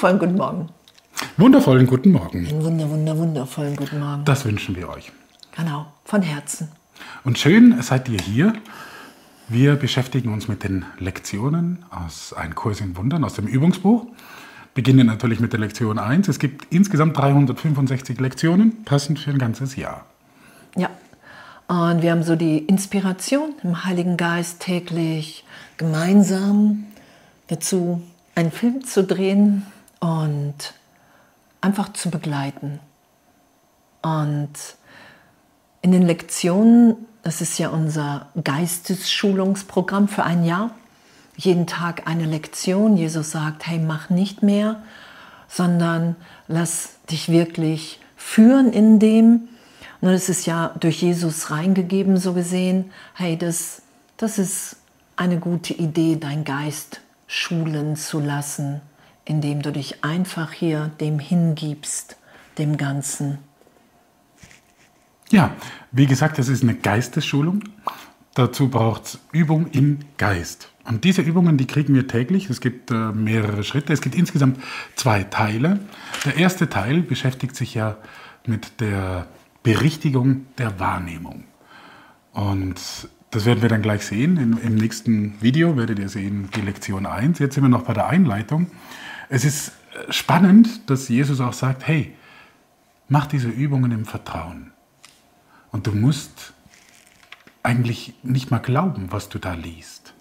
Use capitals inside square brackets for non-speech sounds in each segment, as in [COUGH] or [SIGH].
wundervollen guten Morgen. Wundervollen guten Morgen. Einen wunder, wunder, wundervollen guten Morgen. Das wünschen wir euch. Genau, von Herzen. Und schön seid ihr hier. Wir beschäftigen uns mit den Lektionen aus Ein Kurs in Wundern, aus dem Übungsbuch. Beginnen natürlich mit der Lektion 1. Es gibt insgesamt 365 Lektionen, passend für ein ganzes Jahr. Ja, und wir haben so die Inspiration im Heiligen Geist täglich gemeinsam dazu, einen Film zu drehen und einfach zu begleiten. Und in den Lektionen, das ist ja unser Geistesschulungsprogramm für ein Jahr, jeden Tag eine Lektion. Jesus sagt, hey, mach nicht mehr, sondern lass dich wirklich führen in dem. Ist es ja durch Jesus reingegeben, so gesehen, hey, das, das ist eine gute Idee, dein Geist schulen zu lassen, indem du dich einfach hier dem hingibst, dem Ganzen. Ja, wie gesagt, das ist eine Geistesschulung. Dazu braucht es Übung im Geist. Und diese Übungen, die kriegen wir täglich. Es gibt äh, mehrere Schritte. Es gibt insgesamt zwei Teile. Der erste Teil beschäftigt sich ja mit der Berichtigung der Wahrnehmung. Und das werden wir dann gleich sehen. Im, Im, nächsten Video werdet ihr sehen die Lektion 1. Jetzt sind wir noch bei der Einleitung. Es ist äh, spannend, dass Jesus auch sagt, hey, mach diese Übungen im Vertrauen. Und du musst eigentlich nicht mal glauben, was du da liest.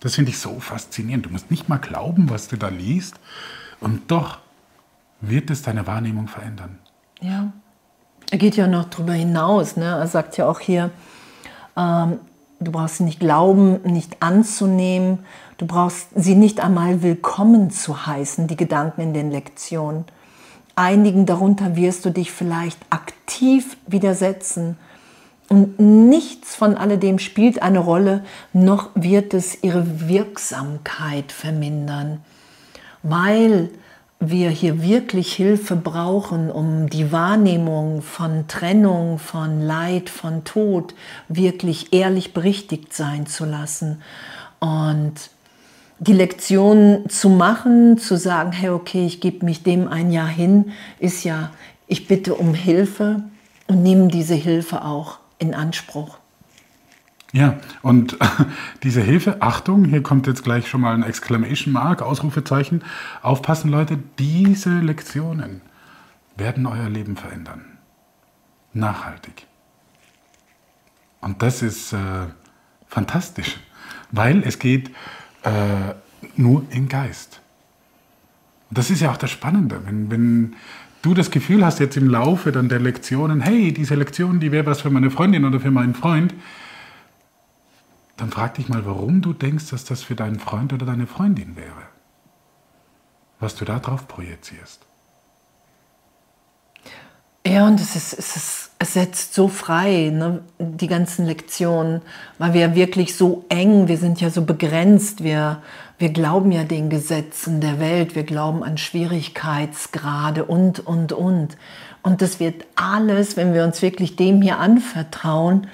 Das finde ich so faszinierend. Du musst nicht mal glauben, was du da liest. Und doch wird es deine Wahrnehmung verändern. Ja. Er geht ja noch darüber hinaus. Ne? Er sagt ja auch hier, ähm, du brauchst sie nicht glauben, nicht anzunehmen. Du brauchst sie nicht einmal willkommen zu heißen, die Gedanken in den Lektionen. Einigen darunter wirst du dich vielleicht aktiv widersetzen. Und nichts von alledem spielt eine Rolle, noch wird es ihre Wirksamkeit vermindern, weil wir hier wirklich Hilfe brauchen, um die Wahrnehmung von Trennung, von Leid, von Tod wirklich ehrlich berichtigt sein zu lassen. Und die Lektion zu machen, zu sagen, hey, okay, ich gebe mich dem ein Jahr hin, ist ja, ich bitte um Hilfe und nehme diese Hilfe auch in Anspruch. Ja, und [LAUGHS] diese Hilfe, Achtung, hier kommt jetzt gleich schon mal ein Exclamation Mark, Ausrufezeichen. Aufpassen, Leute, diese Lektionen werden euer Leben verändern. Nachhaltig. Und das ist äh, fantastisch, weil es geht äh, nur im Geist. Und das ist ja auch das Spannende, wenn, wenn du das Gefühl hast jetzt im Laufe dann der Lektionen, hey, diese Lektion, die wäre was für meine Freundin oder für meinen Freund, dann frag dich mal, warum du denkst, dass das für deinen Freund oder deine Freundin wäre. Was du da drauf projizierst. Ja, und es, ist, es, ist, es setzt so frei, ne, die ganzen Lektionen, weil wir wirklich so eng, wir sind ja so begrenzt, wir, wir glauben ja den Gesetzen der Welt, wir glauben an Schwierigkeitsgrade und, und, und. Und das wird alles, wenn wir uns wirklich dem hier anvertrauen,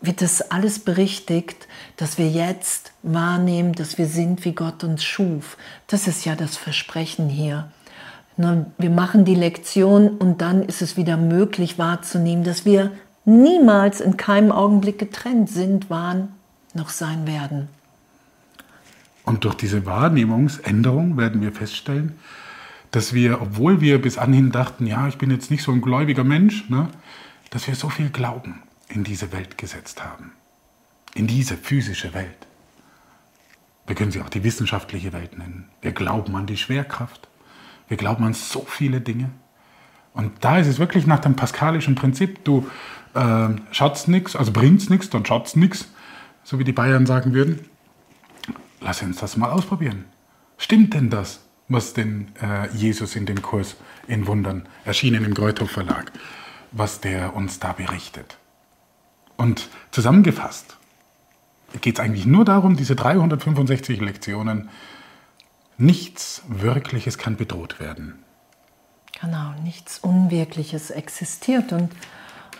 wird das alles berichtigt, dass wir jetzt wahrnehmen, dass wir sind, wie Gott uns schuf. Das ist ja das Versprechen hier. Wir machen die Lektion und dann ist es wieder möglich wahrzunehmen, dass wir niemals in keinem Augenblick getrennt sind, waren, noch sein werden. Und durch diese Wahrnehmungsänderung werden wir feststellen, dass wir, obwohl wir bis anhin dachten, ja, ich bin jetzt nicht so ein gläubiger Mensch, ne, dass wir so viel Glauben in diese Welt gesetzt haben. In diese physische Welt. Wir können sie auch die wissenschaftliche Welt nennen. Wir glauben an die Schwerkraft. Wir glauben an so viele Dinge. Und da ist es wirklich nach dem pascalischen Prinzip, du äh, schatzt nichts, also bringst nichts, dann schatzt nichts, so wie die Bayern sagen würden. Lass uns das mal ausprobieren. Stimmt denn das, was denn äh, Jesus in dem Kurs in Wundern, erschienen im Greuthof Verlag, was der uns da berichtet? Und zusammengefasst geht es eigentlich nur darum, diese 365 Lektionen Nichts Wirkliches kann bedroht werden. Genau, nichts Unwirkliches existiert. Und,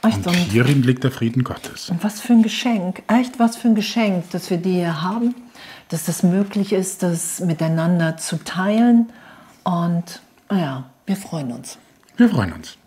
echt, und hierin liegt der Frieden Gottes. Und was für ein Geschenk, echt was für ein Geschenk, dass wir die hier haben, dass das möglich ist, das miteinander zu teilen Und ja, wir freuen uns. Wir freuen uns.